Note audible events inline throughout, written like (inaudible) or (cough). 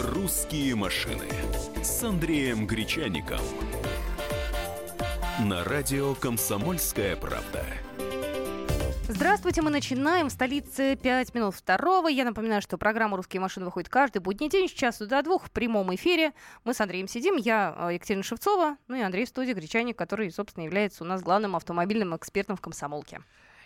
«Русские машины» с Андреем Гречаником. На радио «Комсомольская правда». Здравствуйте, мы начинаем. В столице 5 минут второго. Я напоминаю, что программа «Русские машины» выходит каждый будний день с часу до двух в прямом эфире. Мы с Андреем сидим. Я э, Екатерина Шевцова, ну и Андрей в студии, Гречаник, который, собственно, является у нас главным автомобильным экспертом в «Комсомолке».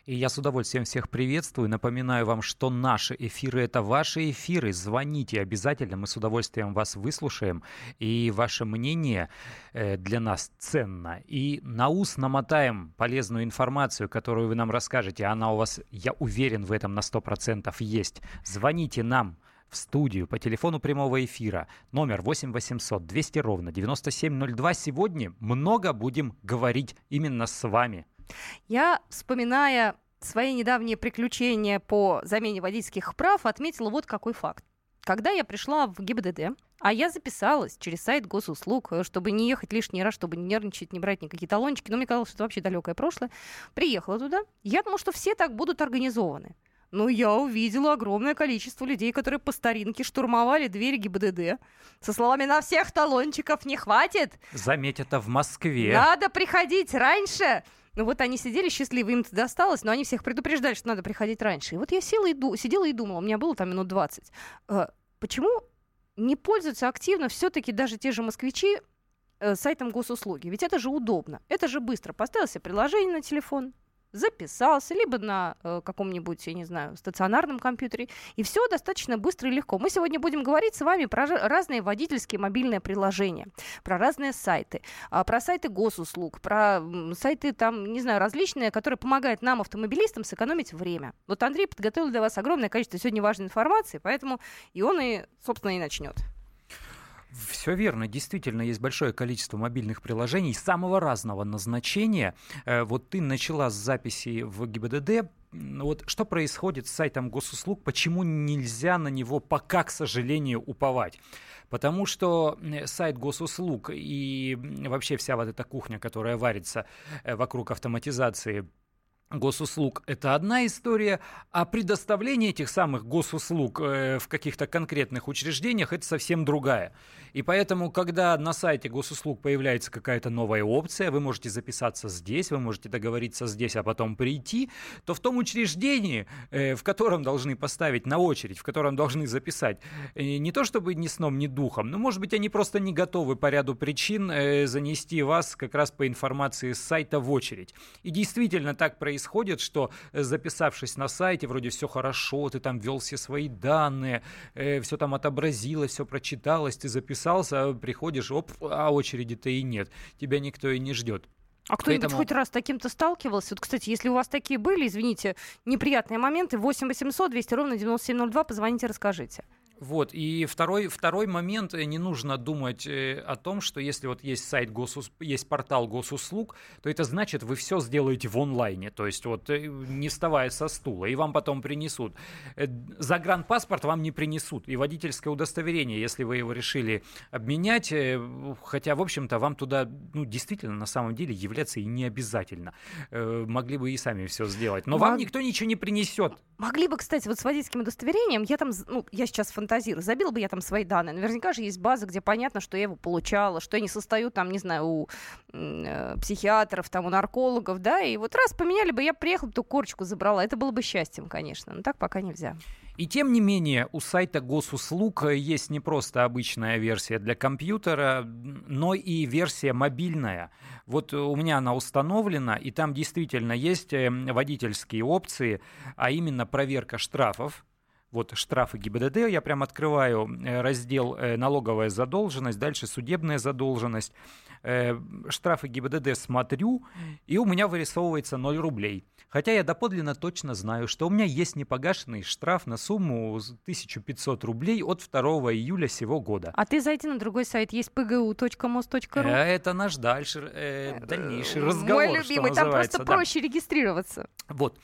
И я с удовольствием всех приветствую. Напоминаю вам, что наши эфиры — это ваши эфиры. Звоните обязательно, мы с удовольствием вас выслушаем. И ваше мнение э, для нас ценно. И на ус намотаем полезную информацию, которую вы нам расскажете. Она у вас, я уверен, в этом на 100% есть. Звоните нам в студию по телефону прямого эфира номер 8 800 200 ровно 9702. Сегодня много будем говорить именно с вами. Я, вспоминая свои недавние приключения по замене водительских прав, отметила вот какой факт. Когда я пришла в ГИБДД, а я записалась через сайт госуслуг, э, чтобы не ехать лишний раз, чтобы не нервничать, не брать никакие талончики. Но мне казалось, что это вообще далекое прошлое. Приехала туда. Я думала, что все так будут организованы. Но я увидела огромное количество людей, которые по старинке штурмовали двери ГИБДД со словами «На всех талончиков не хватит!» Заметь, это в Москве. Надо приходить раньше! Ну вот они сидели счастливы, им досталось, но они всех предупреждали, что надо приходить раньше. И вот я села и ду- сидела и думала, у меня было там минут 20. Э, почему не пользуются активно все-таки даже те же москвичи э, сайтом госуслуги? Ведь это же удобно, это же быстро. Поставил себе приложение на телефон, записался, либо на э, каком-нибудь, я не знаю, стационарном компьютере. И все достаточно быстро и легко. Мы сегодня будем говорить с вами про разные водительские мобильные приложения, про разные сайты, э, про сайты госуслуг, про э, сайты там, не знаю, различные, которые помогают нам, автомобилистам, сэкономить время. Вот Андрей подготовил для вас огромное количество сегодня важной информации, поэтому и он и, собственно, и начнет. Все верно, действительно есть большое количество мобильных приложений самого разного назначения. Э, вот ты начала с записи в ГИБДД. Вот что происходит с сайтом госуслуг, почему нельзя на него пока, к сожалению, уповать? Потому что сайт госуслуг и вообще вся вот эта кухня, которая варится э, вокруг автоматизации госуслуг – это одна история, а предоставление этих самых госуслуг э, в каких-то конкретных учреждениях – это совсем другая. И поэтому, когда на сайте госуслуг появляется какая-то новая опция, вы можете записаться здесь, вы можете договориться здесь, а потом прийти, то в том учреждении, э, в котором должны поставить на очередь, в котором должны записать, э, не то чтобы ни сном, ни духом, но, может быть, они просто не готовы по ряду причин занести вас как раз по информации с сайта в очередь. И действительно так происходит происходит, что э, записавшись на сайте, вроде все хорошо, ты там ввел все свои данные, э, все там отобразилось, все прочиталось, ты записался, а приходишь, оп, а очереди-то и нет, тебя никто и не ждет. А кто-нибудь Поэтому... хоть раз таким-то сталкивался? Вот, кстати, если у вас такие были, извините, неприятные моменты, 8 800 200 ровно 9702, позвоните, расскажите. Вот, и второй, второй момент, э, не нужно думать э, о том, что если вот есть сайт госус, есть портал госуслуг, то это значит, вы все сделаете в онлайне, то есть вот э, не вставая со стула, и вам потом принесут. Загранпаспорт вам не принесут, и водительское удостоверение, если вы его решили обменять, хотя, в общем-то, вам туда, ну, действительно, на самом деле, являться и не обязательно. Могли бы и сами все сделать, но Мог... вам никто ничего не принесет. Могли бы, кстати, вот с водительским удостоверением, я там, ну, я сейчас фантазирую. Забила бы я там свои данные. Наверняка же есть база, где понятно, что я его получала, что я не состою там, не знаю, у э, психиатров, там, у наркологов, да, и вот раз поменяли бы, я приехала, ту корочку забрала. Это было бы счастьем, конечно, но так пока нельзя. И тем не менее, у сайта госуслуг есть не просто обычная версия для компьютера, но и версия мобильная. Вот у меня она установлена, и там действительно есть э, водительские опции, а именно проверка штрафов, вот штрафы ГИБДД, я прям открываю э, раздел э, налоговая задолженность, дальше судебная задолженность. Э, штрафы ГИБДД смотрю, и у меня вырисовывается 0 рублей. Хотя я доподлинно точно знаю, что у меня есть непогашенный штраф на сумму 1500 рублей от 2 июля сего года. А ты зайди на другой сайт, есть pgu.mos.ru. Это наш дальше, э, дальнейший разговор, Мой любимый, там просто да. проще регистрироваться. Вот.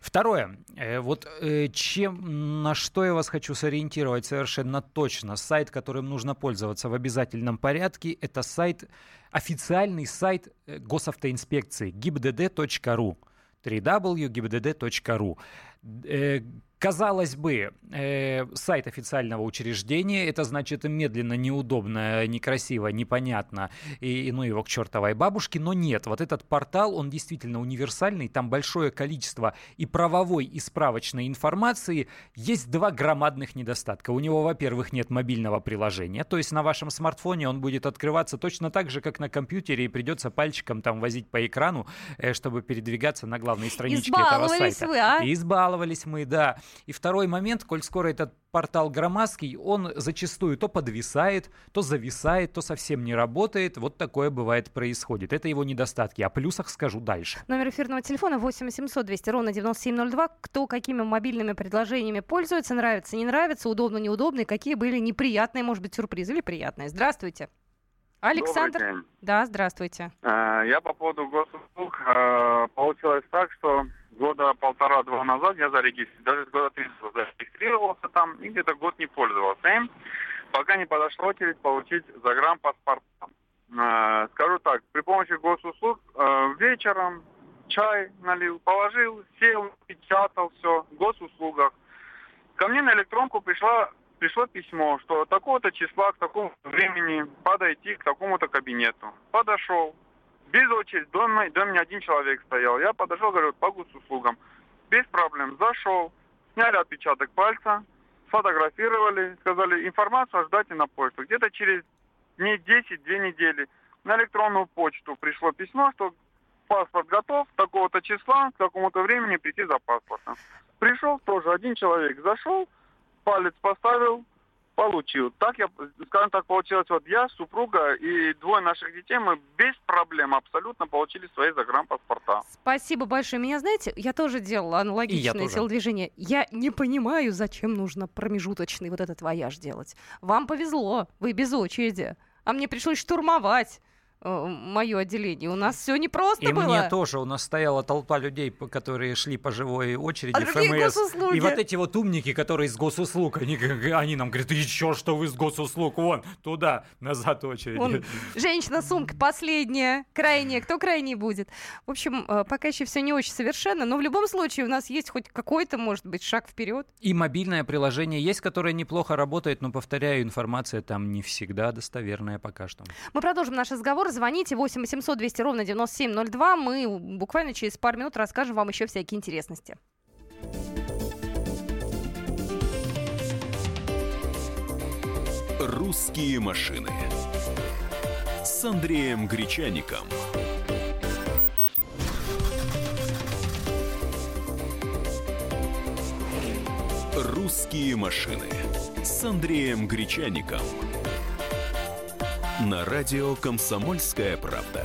Второе. Э, вот э, чем, на что я вас хочу сориентировать совершенно точно. Сайт, которым нужно пользоваться в обязательном порядке, это сайт, официальный сайт э, госавтоинспекции gibdd.ru www.gibdd.ru Казалось бы, э, сайт официального учреждения, это значит медленно, неудобно, некрасиво, непонятно, и, и ну его к чертовой бабушке, но нет, вот этот портал, он действительно универсальный, там большое количество и правовой, и справочной информации, есть два громадных недостатка. У него, во-первых, нет мобильного приложения, то есть на вашем смартфоне он будет открываться точно так же, как на компьютере, и придется пальчиком там возить по экрану, э, чтобы передвигаться на главной (laughs) страничке этого сайта. Вы, а? Избаловались мы, да. И второй момент, коль скоро этот портал громоздкий, он зачастую то подвисает, то зависает, то совсем не работает. Вот такое бывает происходит. Это его недостатки. О плюсах скажу дальше. Номер эфирного телефона 8 800 200 ровно 9702. Кто какими мобильными предложениями пользуется, нравится, не нравится, удобно, неудобно, и какие были неприятные, может быть, сюрпризы или приятные. Здравствуйте. Александр. Да, здравствуйте. Э, я по поводу госуслуг. Э, получилось так, что года полтора-два назад я зарегистрировался, даже года три зарегистрировался там и где-то год не пользовался им, пока не подошла очередь получить загранпаспорт. Э, скажу так, при помощи госуслуг э, вечером чай налил, положил, сел, печатал все, в госуслугах. Ко мне на электронку пришла, пришло письмо, что такого-то числа к такому времени подойти к такому-то кабинету. Подошел, без очереди, до, до меня один человек стоял. Я подошел, говорю, по госуслугам. Без проблем. Зашел, сняли отпечаток пальца, сфотографировали, сказали, информацию ждайте на почту. Где-то через дней 10, две недели на электронную почту пришло письмо, что паспорт готов, такого-то числа, к такому-то времени прийти за паспортом. Пришел тоже один человек, зашел, палец поставил, получил. Так я, скажем так, получилось, вот я, супруга и двое наших детей, мы без проблем абсолютно получили свои загранпаспорта. Спасибо большое. Меня, знаете, я тоже делала аналогичное телодвижение. Я не понимаю, зачем нужно промежуточный вот этот вояж делать. Вам повезло, вы без очереди. А мне пришлось штурмовать. Э, мое отделение. У нас все непросто и было. И мне тоже. У нас стояла толпа людей, которые шли по живой очереди а ФМС. И вот эти вот умники, которые из госуслуг, они, они нам говорят, еще что вы из госуслуг, вон, туда, назад очередь. Вон, (laughs) женщина, сумка последняя, крайняя. Кто крайний будет? В общем, э, пока еще все не очень совершенно, но в любом случае у нас есть хоть какой-то, может быть, шаг вперед. И мобильное приложение есть, которое неплохо работает, но, повторяю, информация там не всегда достоверная пока что. Мы продолжим наш разговор звоните 8 800 200 ровно 9702. Мы буквально через пару минут расскажем вам еще всякие интересности. «Русские машины» с Андреем Гречаником. «Русские машины» с Андреем Гречаником – на радио «Комсомольская правда».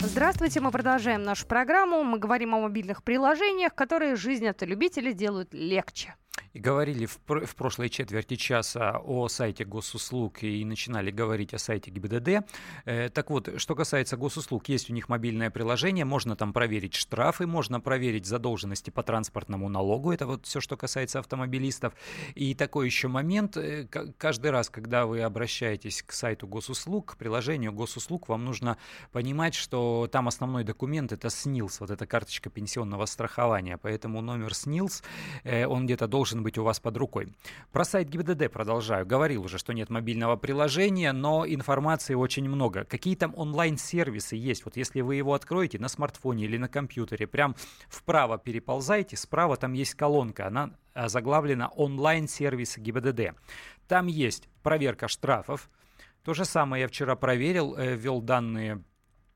Здравствуйте, мы продолжаем нашу программу. Мы говорим о мобильных приложениях, которые жизнь автолюбителей делают легче говорили в, в прошлой четверти часа о сайте госуслуг и начинали говорить о сайте ГИБДД. Э, так вот, что касается госуслуг, есть у них мобильное приложение, можно там проверить штрафы, можно проверить задолженности по транспортному налогу, это вот все, что касается автомобилистов. И такой еще момент, э, каждый раз, когда вы обращаетесь к сайту госуслуг, к приложению госуслуг, вам нужно понимать, что там основной документ это СНИЛС, вот эта карточка пенсионного страхования, поэтому номер СНИЛС, э, он где-то должен быть у вас под рукой. Про сайт ГИБДД продолжаю. Говорил уже, что нет мобильного приложения, но информации очень много. Какие там онлайн-сервисы есть? Вот если вы его откроете на смартфоне или на компьютере, прям вправо переползайте, справа там есть колонка, она а, заглавлена онлайн-сервисы ГИБДД. Там есть проверка штрафов. То же самое я вчера проверил, э, ввел данные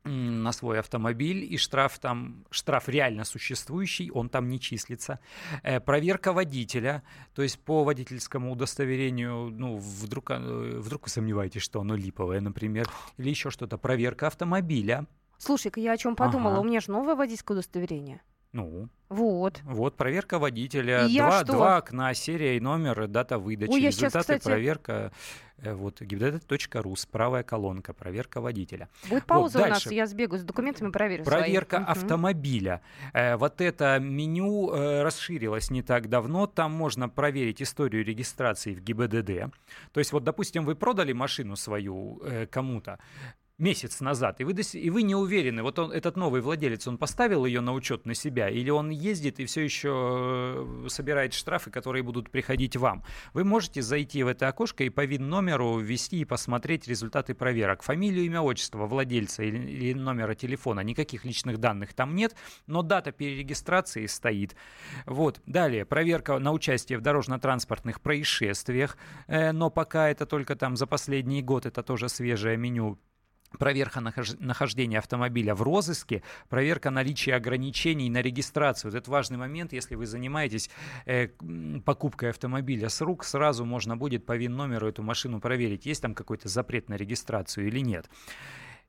на свой автомобиль, и штраф там, штраф реально существующий, он там не числится. Э, проверка водителя, то есть по водительскому удостоверению, ну, вдруг, э, вдруг вы сомневаетесь, что оно липовое, например, или еще что-то. Проверка автомобиля. Слушай-ка, я о чем подумала, ага. у меня же новое водительское удостоверение. Ну. Вот. Вот проверка водителя. два, два окна, серия и номер, дата выдачи. Ой, Результаты сейчас, кстати... проверка. Э, вот gibdata.ru, правая колонка, проверка водителя. Будет пауза вот, у нас, я сбегаю с документами, проверю Проверка свои. автомобиля. Э, вот это меню э, расширилось не так давно. Там можно проверить историю регистрации в ГИБДД. То есть вот, допустим, вы продали машину свою кому-то, месяц назад, и вы, и вы не уверены, вот он, этот новый владелец, он поставил ее на учет на себя, или он ездит и все еще э, собирает штрафы, которые будут приходить вам. Вы можете зайти в это окошко и по ВИН-номеру ввести и посмотреть результаты проверок. Фамилию, имя, отчество владельца или, или номера телефона. Никаких личных данных там нет, но дата перерегистрации стоит. Вот. Далее, проверка на участие в дорожно-транспортных происшествиях, э, но пока это только там за последний год, это тоже свежее меню проверка нахождения автомобиля в розыске, проверка наличия ограничений на регистрацию. Вот это важный момент, если вы занимаетесь э, покупкой автомобиля с рук, сразу можно будет по ВИН-номеру эту машину проверить, есть там какой-то запрет на регистрацию или нет.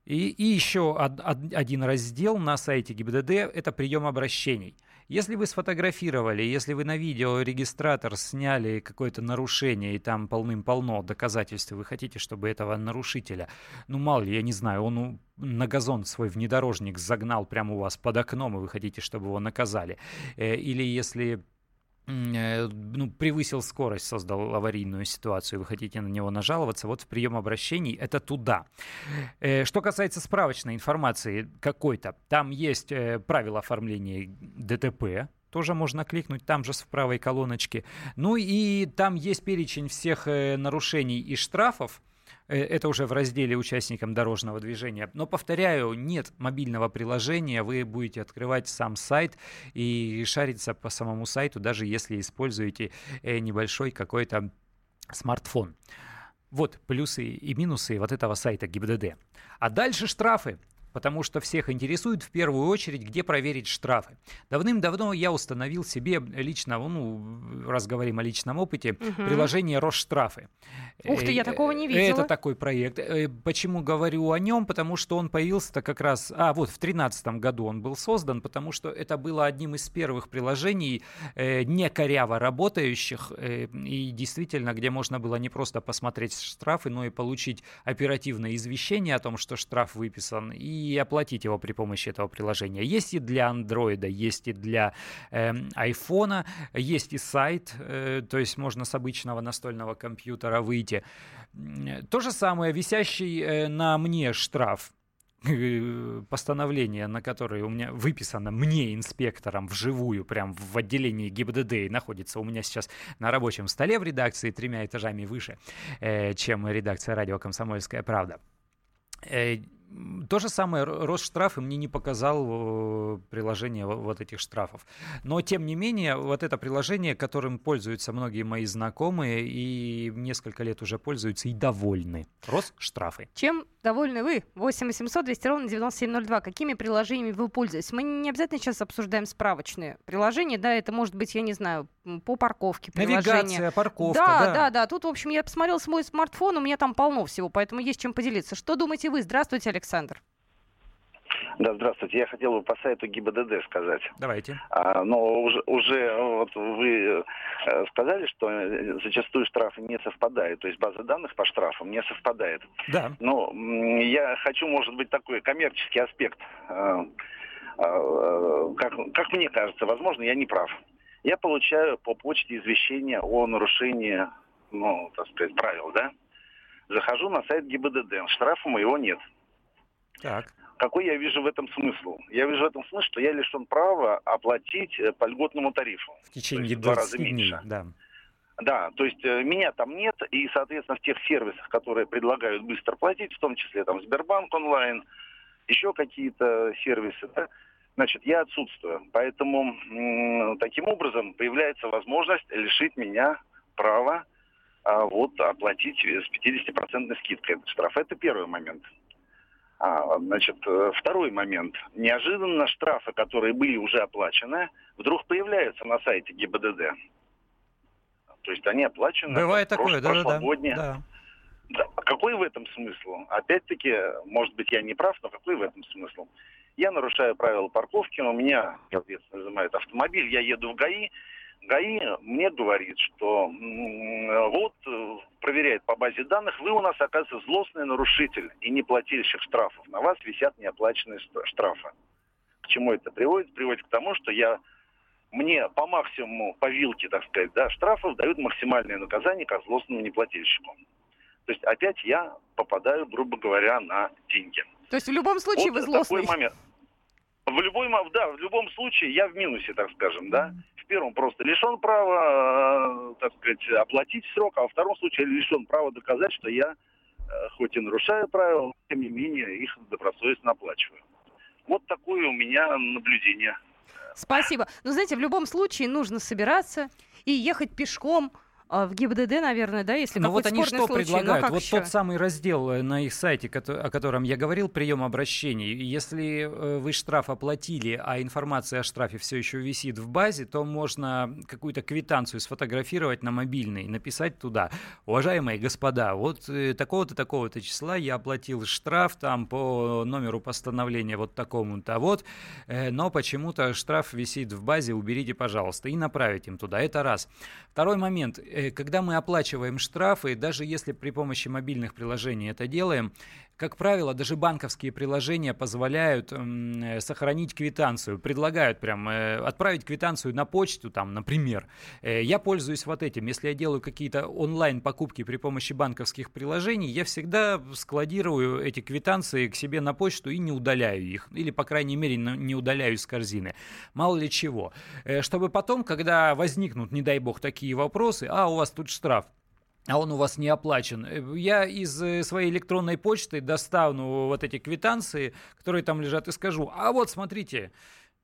И, и еще од, од, один раздел на сайте ГИБДД – это прием обращений – если вы сфотографировали, если вы на видеорегистратор сняли какое-то нарушение, и там полным-полно доказательств, вы хотите, чтобы этого нарушителя, ну, мало ли, я не знаю, он на газон свой внедорожник загнал прямо у вас под окном, и вы хотите, чтобы его наказали. Э, или если ну, превысил скорость, создал аварийную ситуацию, вы хотите на него нажаловаться, вот в прием обращений это туда. Э, что касается справочной информации какой-то, там есть э, правила оформления ДТП, тоже можно кликнуть там же в правой колоночке. Ну и там есть перечень всех нарушений и штрафов, Э, это уже в разделе участникам дорожного движения. Но, повторяю, нет мобильного приложения, вы будете открывать сам сайт и шариться по самому сайту, даже если используете э, небольшой какой-то смартфон. Вот плюсы и минусы вот этого сайта ГИБДД. А дальше штрафы потому что всех интересует в первую очередь, где проверить штрафы. Давным-давно я установил себе лично, ну, раз говорим о личном опыте, угу. приложение Росштрафы. Ух ты, я э, такого не видела. Это такой проект. Э, почему говорю о нем? Потому что он появился-то как раз... А, вот, в 2013 году он был создан, потому что это было одним из первых приложений, э, не коряво работающих, и действительно, где можно было не просто посмотреть штрафы, но и получить оперативное извещение о том, что штраф выписан, и и оплатить его при помощи этого приложения. Есть и для Android, есть и для э, iPhone, есть и сайт, э, то есть можно с обычного настольного компьютера выйти. То же самое, висящий э, на мне штраф постановление, на которое у меня выписано мне, инспектором, вживую, прям в отделении ГИБДД, и находится у меня сейчас на рабочем столе в редакции тремя этажами выше, э, чем редакция радио «Комсомольская правда». То же самое, рост штрафы мне не показал э, приложение вот этих штрафов. Но, тем не менее, вот это приложение, которым пользуются многие мои знакомые и несколько лет уже пользуются и довольны. Рост штрафы. Чем довольны вы? 8 800 200 ровно 9702. Какими приложениями вы пользуетесь? Мы не обязательно сейчас обсуждаем справочные приложения, да, это может быть, я не знаю, по парковке приложение. Навигация, парковка, да, да. Да, да, Тут, в общем, я посмотрел свой смартфон, у меня там полно всего, поэтому есть чем поделиться. Что думаете вы? Здравствуйте, Александр. Да, здравствуйте. Я хотел бы по сайту ГИБДД сказать. Давайте. А, но уже, уже вот вы э, сказали, что зачастую штрафы не совпадают, то есть база данных по штрафам не совпадает. Да. Но я хочу, может быть, такой коммерческий аспект. Как, как мне кажется, возможно, я не прав. Я получаю по почте извещение о нарушении, ну, так сказать, правил, да? Захожу на сайт ГИБДД, штрафа моего нет. Так. Какой я вижу в этом смысл? Я вижу в этом смысл, что я лишен права оплатить э, по льготному тарифу. В течение 20 два раза дней, меньше. да. Да, то есть э, меня там нет, и, соответственно, в тех сервисах, которые предлагают быстро платить, в том числе там Сбербанк онлайн, еще какие-то сервисы, да, значит, я отсутствую. Поэтому м- таким образом появляется возможность лишить меня права а, вот оплатить с 50% скидкой штраф. Это первый момент. А, значит, э, второй момент. Неожиданно штрафы, которые были уже оплачены, вдруг появляются на сайте ГИБДД. То есть они оплачены Бывает такое, да. Да, да. Да. Какой в этом смысл? Опять-таки, может быть, я не прав, но какой в этом смысл? Я нарушаю правила парковки, у меня, соответственно, изымают автомобиль, я еду в ГАИ, ГАИ мне говорит, что вот э, проверяет по базе данных, вы у нас, оказывается, злостный нарушитель и не плательщик штрафов. На вас висят неоплаченные штрафы. К чему это приводит? Приводит к тому, что я мне по максимуму, по вилке, так сказать, да, штрафов дают максимальное наказание как злостному неплательщику. То есть опять я попадаю, грубо говоря, на деньги. То есть в любом случае вот вы злостный. такой момент. В любой, да, в любом случае я в минусе, так скажем, да. Первом просто лишен права, э, так сказать, оплатить срок, а во втором случае лишен права доказать, что я, э, хоть и нарушаю правила, тем не менее их добросовестно оплачиваю. Вот такое у меня наблюдение. Спасибо. Но знаете, в любом случае нужно собираться и ехать пешком в ГИБДД, наверное, да, если Ну вот они что случай. Ну, а предлагают? вот еще? тот самый раздел э, на их сайте, о котором я говорил, прием обращений. Если э, вы штраф оплатили, а информация о штрафе все еще висит в базе, то можно какую-то квитанцию сфотографировать на мобильный, написать туда. Уважаемые господа, вот э, такого-то, такого-то числа я оплатил штраф там по номеру постановления вот такому-то, вот, э, но почему-то штраф висит в базе, уберите, пожалуйста, и направить им туда. Это раз. Второй момент. Э, Когда мы оплачиваем штрафы, даже если при помощи мобильных приложений это делаем, как правило, даже банковские приложения позволяют э, сохранить квитанцию, предлагают прям э, отправить квитанцию на почту, там, например. Э, Я пользуюсь вот этим. Если я делаю какие-то онлайн-покупки при помощи банковских приложений, я всегда складирую эти квитанции к себе на почту и не удаляю их. Или, по крайней мере, не удаляю из корзины. Мало ли чего. Э, Чтобы потом, когда возникнут, не дай бог, такие вопросы, а, у вас тут штраф, а он у вас не оплачен. Э, Я из э, своей электронной почты достану вот эти квитанции, которые там лежат, и скажу, а вот смотрите,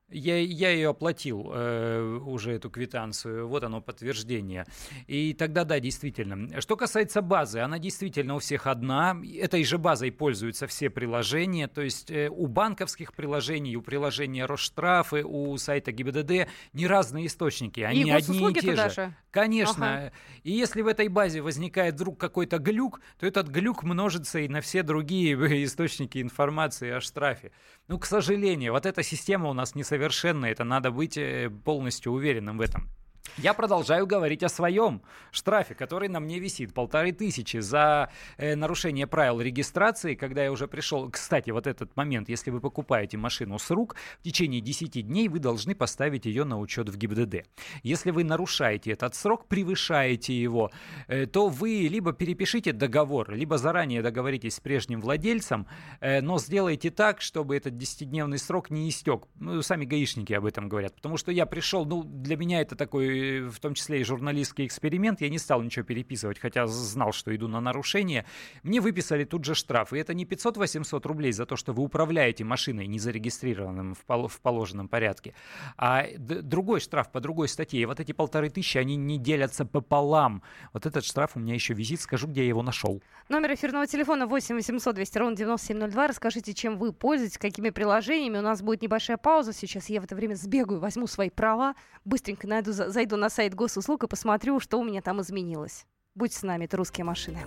я, я ее оплатил, э, уже эту квитанцию, вот оно подтверждение. И тогда да, действительно. Что касается базы, она действительно у всех одна. Этой же базой пользуются все приложения, то есть э, у банковских приложений, у приложения Росштрафы, у сайта ГИБДД не разные источники, они и одни и те же. же. Конечно. Ага. И если в этой базе возникает вдруг какой-то глюк, то этот глюк множится и на все другие (laughs) источники информации о штрафе. Ну, к сожалению, вот эта система у нас несовершенная, это надо быть э, полностью уверенным в этом. Я продолжаю говорить о своем штрафе, который на мне висит. Полторы тысячи за э, нарушение правил регистрации, когда я уже пришел... Кстати, вот этот момент, если вы покупаете машину с рук, в течение 10 дней вы должны поставить ее на учет в ГИБДД. Если вы нарушаете этот срок, превышаете его, э, то вы либо перепишите договор, либо заранее договоритесь с прежним владельцем, э, но сделайте так, чтобы этот 10-дневный срок не истек. Ну, сами гаишники об этом говорят. Потому что я пришел, ну, для меня это такой, в том числе и журналистский эксперимент, я не стал ничего переписывать, хотя знал, что иду на нарушение. Мне выписали тут же штраф, и это не 500-800 рублей за то, что вы управляете машиной незарегистрированным в, пол- в положенном порядке, а другой штраф по другой статье. И вот эти полторы тысячи, они не делятся пополам. Вот этот штраф у меня еще висит, скажу, где я его нашел. Номер эфирного телефона 8 800 200 ровно 9702. Расскажите, чем вы пользуетесь, какими приложениями. У нас будет небольшая пауза. Сейчас я в это время сбегаю, возьму свои права, быстренько найду, за- зайду на сайт госуслуг и посмотрю, что у меня там изменилось. Будьте с нами, это «Русские машины».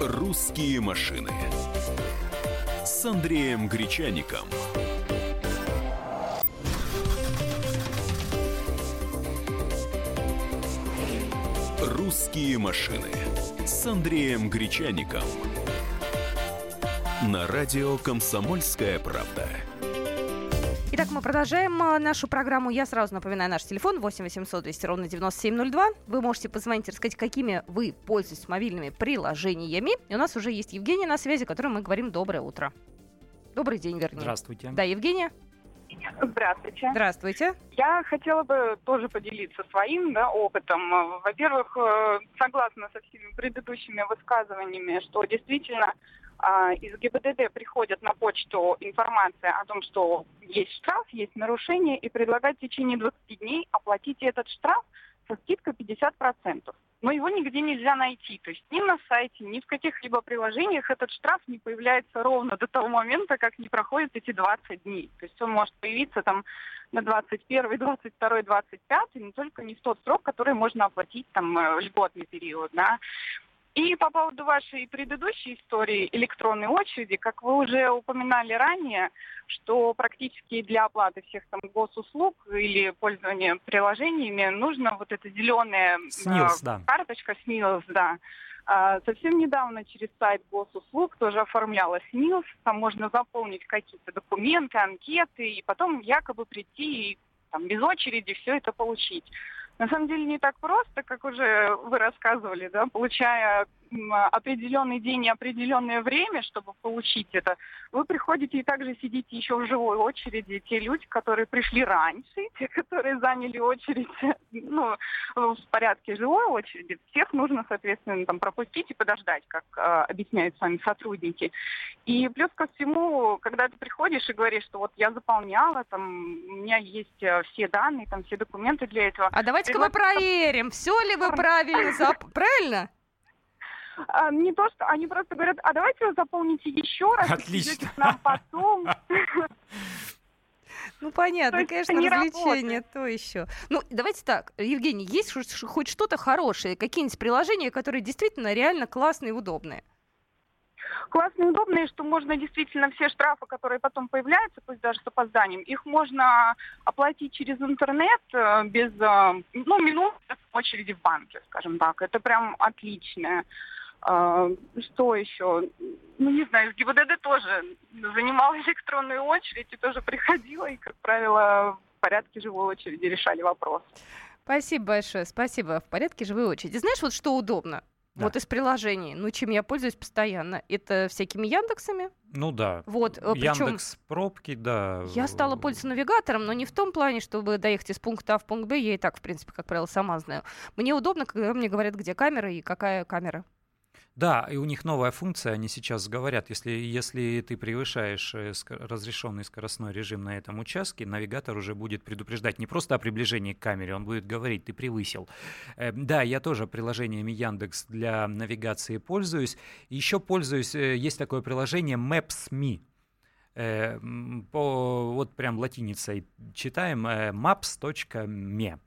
«Русские машины» с Андреем Гречаником. «Русские машины» с Андреем Гречаником. На радио «Комсомольская правда». Итак, мы продолжаем а, нашу программу. Я сразу напоминаю наш телефон 8 800 200 ровно 9702. Вы можете позвонить и рассказать, какими вы пользуетесь мобильными приложениями. И у нас уже есть Евгения на связи, которой мы говорим «Доброе утро». Добрый день, вернее. Здравствуйте. Да, Евгения, Здравствуйте. здравствуйте. Я хотела бы тоже поделиться своим да, опытом. Э, Во-первых, э, согласна со всеми предыдущими высказываниями, что действительно из ГИБДД приходит на почту информация о том, что есть штраф, есть нарушение, и предлагают в течение 20 дней оплатить этот штраф со скидкой 50%. Но его нигде нельзя найти. То есть ни на сайте, ни в каких-либо приложениях этот штраф не появляется ровно до того момента, как не проходят эти 20 дней. То есть он может появиться там на 21, 22, 25, но только не в тот срок, который можно оплатить там э, льготный период. Да. И по поводу вашей предыдущей истории электронной очереди, как вы уже упоминали ранее, что практически для оплаты всех там госуслуг или пользования приложениями нужно вот эта зеленая СНИЛС, да. карточка СНИЛС, да. А, Совсем недавно через сайт госуслуг тоже оформляла СНИЛС, там можно заполнить какие-то документы, анкеты, и потом якобы прийти и там, без очереди все это получить. На самом деле не так просто, как уже вы рассказывали, да, получая определенный день и определенное время, чтобы получить это, вы приходите и также сидите еще в живой очереди. Те люди, которые пришли раньше, (laughs) те, которые заняли очередь (laughs) ну, в порядке живой очереди, всех нужно, соответственно, там, пропустить и подождать, как э, объясняют сами сотрудники. И плюс ко всему, когда ты приходишь и говоришь, что вот я заполняла, там, у меня есть э, все данные, там, все документы для этого. А давайте-ка мы проверим, все ли вы правильно, (laughs) правильно? А, не то, что они просто говорят, а давайте вы заполните еще раз. Отлично. К нам потом. (laughs) Ну, понятно, есть конечно, развлечение то еще. Ну, давайте так, Евгений, есть хоть что-то хорошее, какие-нибудь приложения, которые действительно реально классные и удобные? Классно и удобно, что можно действительно все штрафы, которые потом появляются, пусть даже с опозданием, их можно оплатить через интернет э, без, э, ну, минут в очереди в банке, скажем так. Это прям отлично. А, Что еще? Ну, не знаю, в ГИБДД тоже занимала электронную очередь и тоже приходила, и, как правило, в порядке живой очереди решали вопрос. Спасибо большое, спасибо. В порядке живой очереди. Знаешь, вот что удобно? Да. Вот из приложений, ну, чем я пользуюсь постоянно, это всякими Яндексами. Ну да. Вот, э, причем Яндекс пробки, да. я стала пользоваться навигатором, но не в том плане, чтобы доехать из пункта А в пункт Б, я и так, в принципе, как правило, сама знаю. Мне удобно, когда мне говорят, где камера и какая камера. Да, и у них новая функция, они сейчас говорят, если, если ты превышаешь э, разрешенный скоростной режим на этом участке, навигатор уже будет предупреждать не просто о приближении к камере, он будет говорить, ты превысил. Э, Да, я тоже приложениями Яндекс для навигации пользуюсь. Еще пользуюсь, э, есть такое приложение Maps.me. По, вот прям латиницей читаем maps.me.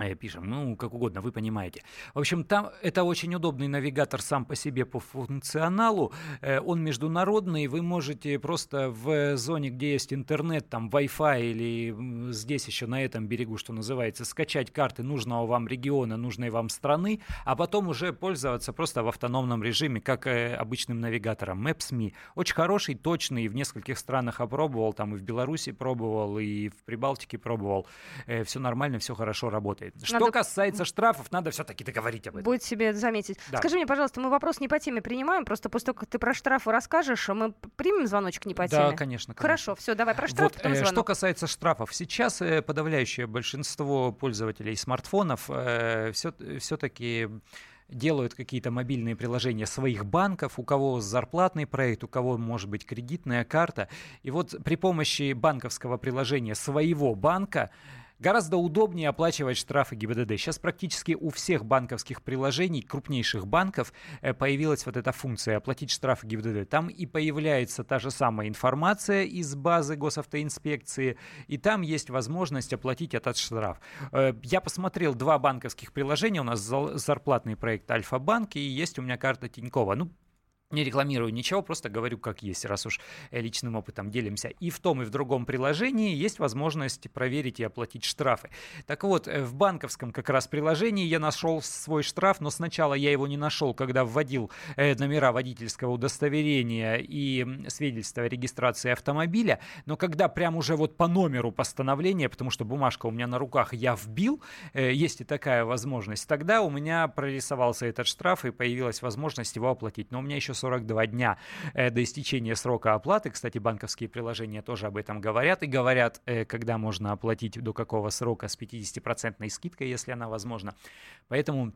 Э, Пишем, ну, как угодно, вы понимаете. В общем, там это очень удобный навигатор сам по себе по функционалу. Э, Он международный, вы можете просто в зоне, где есть интернет, там Wi-Fi или здесь еще на этом берегу, что называется, скачать карты нужного вам региона, нужной вам страны, а потом уже пользоваться просто в автономном режиме, как э, обычным навигатором. Maps.me очень хороший, точный, в нескольких странах опробовал, там и в Беларуси пробовал, и в Прибалтике пробовал. все нормально, все хорошо работает. Что Надо- касается штрафов, надо все-таки договорить об этом. Будет себе заметить. Да. Скажи мне, пожалуйста, мы вопрос не по теме принимаем, просто после того, как ты про штрафы расскажешь, мы примем звоночек не по Да, теме? конечно. конечно. Хорошо, все, давай про штраф, Вот, потом э, звонок. что касается штрафов, сейчас э, подавляющее большинство пользователей смартфонов все-таки делают какие-то мобильные приложения своих банков, у кого зарплатный проект, у кого может быть кредитная карта. И вот при помощи банковского приложения своего банка Гораздо удобнее оплачивать штрафы ГИБДД. Сейчас практически у всех банковских приложений, крупнейших банков, э, появилась вот эта функция оплатить штрафы ГИБДД. Там и появляется та же самая информация из базы госавтоинспекции, и там есть возможность оплатить этот штраф. Э, Я посмотрел два банковских приложения. У нас зарплатный проект Альфа-банк, и есть у меня карта Тинькова. Ну, не рекламирую ничего, просто говорю, как есть, раз уж э, личным опытом делимся. И в том, и в другом приложении есть возможность проверить и оплатить штрафы. Так вот, э, в банковском как раз приложении я нашел свой штраф, но сначала я его не нашел, когда вводил э, номера водительского удостоверения и м, свидетельство о регистрации автомобиля, но когда прям уже вот по номеру постановления, потому что бумажка у меня на руках, я вбил, есть и такая возможность, тогда у меня прорисовался этот штраф и появилась возможность его оплатить. Но у меня еще 42 дня э, до истечения срока оплаты. Кстати, банковские приложения тоже об этом говорят. И говорят, э, когда можно оплатить, до какого срока с 50% скидкой, если она возможна. Поэтому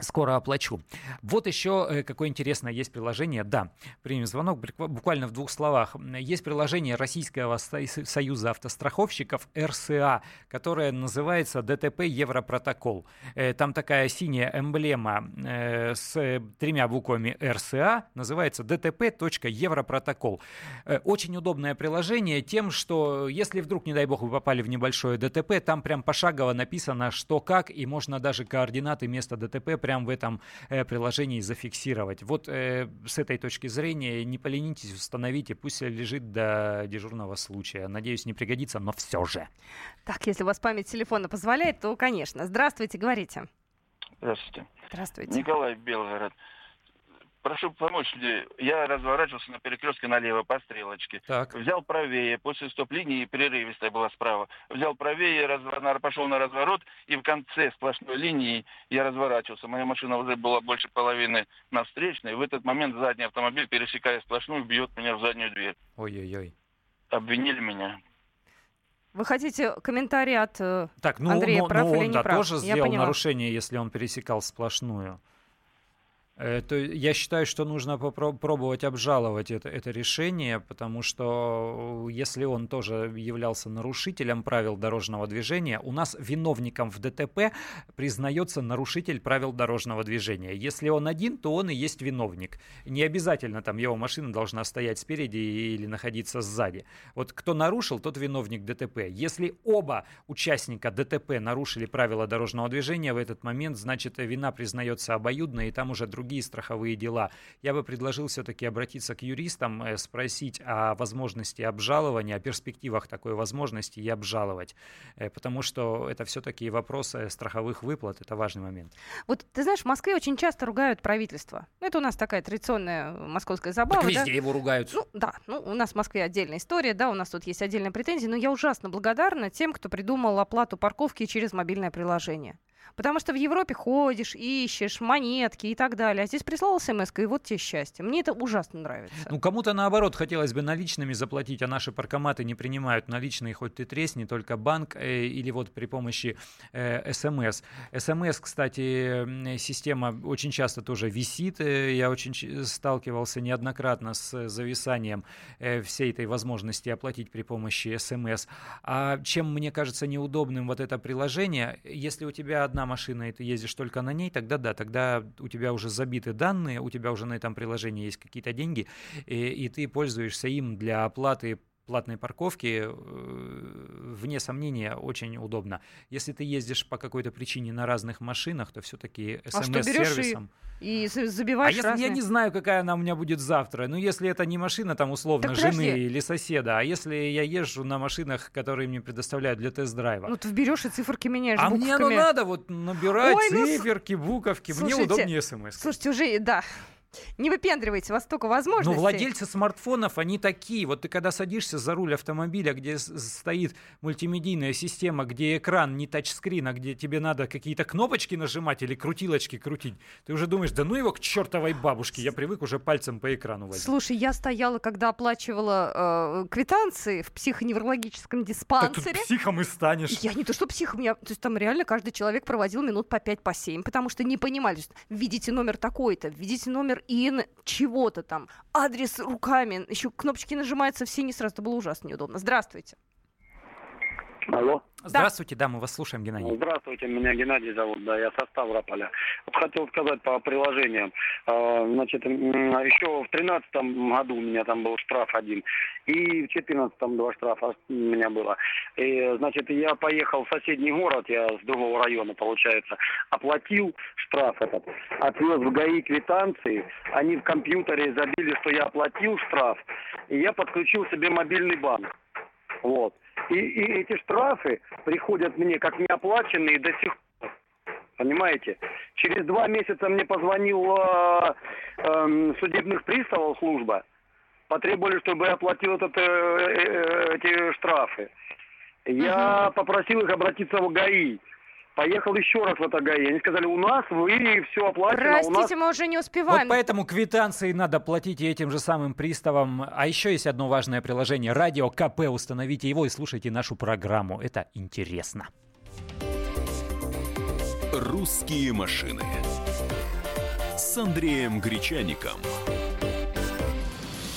Скоро оплачу. Вот еще э, какое интересное есть приложение. Да, примем звонок буква- буквально в двух словах. Есть приложение Российского со- союза автостраховщиков РСА, которое называется ДТП Европротокол. Э, Там такая синяя эмблема э, с тремя буквами РСА, называется dtp.европротокол. Э, Очень удобное приложение тем, что если вдруг, не дай бог, вы попали в небольшое ДТП, там прям пошагово написано, что как, и можно даже координаты места ДТП прям в этом э, приложении зафиксировать. Вот э, с этой точки зрения не поленитесь, установите, пусть лежит до дежурного случая. Надеюсь, не пригодится, но все же. Так, если у вас память телефона позволяет, то, конечно. Здравствуйте, говорите. Здравствуйте. Здравствуйте. Николай Белгород. Прошу помочь. Я разворачивался на перекрестке налево по стрелочке. Так. Взял правее, после стоп-линии прерывистая была справа. Взял правее, разв... пошел на разворот, и в конце сплошной линии я разворачивался. Моя машина уже была больше половины на встречной. В этот момент задний автомобиль, пересекая сплошную, бьет меня в заднюю дверь. Ой-ой-ой. Обвинили меня. Вы хотите комментарий от э, Так, ну, Андрея, ну, прав ну или он не да, прав? тоже Я сделал поняла. нарушение, если он пересекал сплошную. Это, я считаю, что нужно попро- пробовать обжаловать это, это решение, потому что э, если он тоже являлся нарушителем правил дорожного движения, у нас виновником в ДТП признается нарушитель правил дорожного движения. Если он один, то он и есть виновник. Не обязательно там его машина должна стоять спереди или находиться сзади. Вот кто нарушил, тот виновник ДТП. Если оба участника ДТП нарушили правила дорожного движения в этот момент, значит вина признается обоюдно, и там уже другие страховые дела. Я бы предложил все-таки обратиться к юристам, э, спросить о возможности обжалования, о перспективах такой возможности и обжаловать. Э, Потому что это все-таки вопросы страховых выплат, это важный момент. Вот ты знаешь, в Москве очень часто ругают правительство. Ну, Это у нас такая традиционная московская забава. Так да? везде его ругают. Ну да, ну у нас в Москве отдельная история, да, у нас тут есть отдельные претензии, но я ужасно благодарна тем, кто придумал оплату парковки через мобильное приложение. Потому что в Европе ходишь, ищешь монетки и так далее. А здесь прислал смс и вот тебе счастье. Мне это ужасно нравится. Ну, кому-то наоборот хотелось бы наличными заплатить, а наши паркоматы не принимают наличные, хоть ты тресни, только банк э, или вот при помощи э, СМС. СМС, кстати, система очень часто тоже висит. э, Я очень сталкивался неоднократно с зависанием э, всей этой возможности оплатить при помощи СМС. А чем мне кажется неудобным вот это приложение, если у тебя одна машина, и ты ездишь только на ней, тогда да, тогда у тебя уже забиты данные, у тебя уже на этом приложении есть какие-то деньги, и, и ты пользуешься им для оплаты платной парковки, э, вне сомнения, очень удобно. Если ты ездишь по какой-то причине на разных машинах, то все-таки А берешь и смс-сервисом... И за- А забиваешь если я разные- не знаю, какая она у меня будет завтра, ну если это не машина там условно Так жены подожди. или соседа, а если я езжу на машинах, которые мне предоставляют для тест-драйва, Ну, ты берешь и циферки меняешь а мне оно буковками. надо вот набирать Ой, ну, циферки, буковки, мне Слушайте, удобнее смс. Слушайте, уже, да, не выпендривайте, у вас столько возможностей. Но владельцы смартфонов, они такие. Вот ты когда садишься за руль автомобиля, где стоит мультимедийная система, где экран не тачскрин, а где тебе надо какие-то кнопочки нажимать или крутилочки крутить, ты уже думаешь, да ну его к чертовой бабушке, я привык уже пальцем по экрану водить. Слушай, я стояла, когда оплачивала э, квитанции в психоневрологическом Так тут диспансере. психом и станешь. Я не то что психом, я, то есть там реально каждый человек проводил минут по 5 по 7, потому что не понимали, то есть, введите номер такой-то, введите номер ИН чего-то там, адрес руками, еще кнопочки нажимаются все не сразу, это было ужасно неудобно. Здравствуйте. Алло. Здравствуйте, да, мы вас слушаем, Геннадий. Здравствуйте, меня Геннадий зовут, да, я со Ставрополя. Вот хотел сказать по приложениям. А, Значит, еще в тринадцатом году у меня там был штраф один, и в четырнадцатом два штрафа у меня было. И, значит, я поехал в соседний город, я с другого района, получается, оплатил штраф этот, отвез в ГАИ квитанции, они в компьютере забили, что я оплатил штраф, и я подключил себе мобильный банк. Вот. И, и эти штрафы приходят мне как неоплаченные до сих пор. Понимаете? Через два месяца мне позвонил э, эм, судебных приставов служба. Потребовали, чтобы я оплатил этот, э, э, эти штрафы. Я попросил их обратиться в ГАИ. Поехал еще раз в это ГАИ. Они сказали, у нас вы все оплачено, у нас Простите, мы уже не Вот успеваем. поэтому квитанции надо платить и этим же самым приставам. А еще есть одно важное приложение. Радио КП. Установите его и слушайте нашу программу. Это интересно. «Русские машины» с Андреем Гречаником.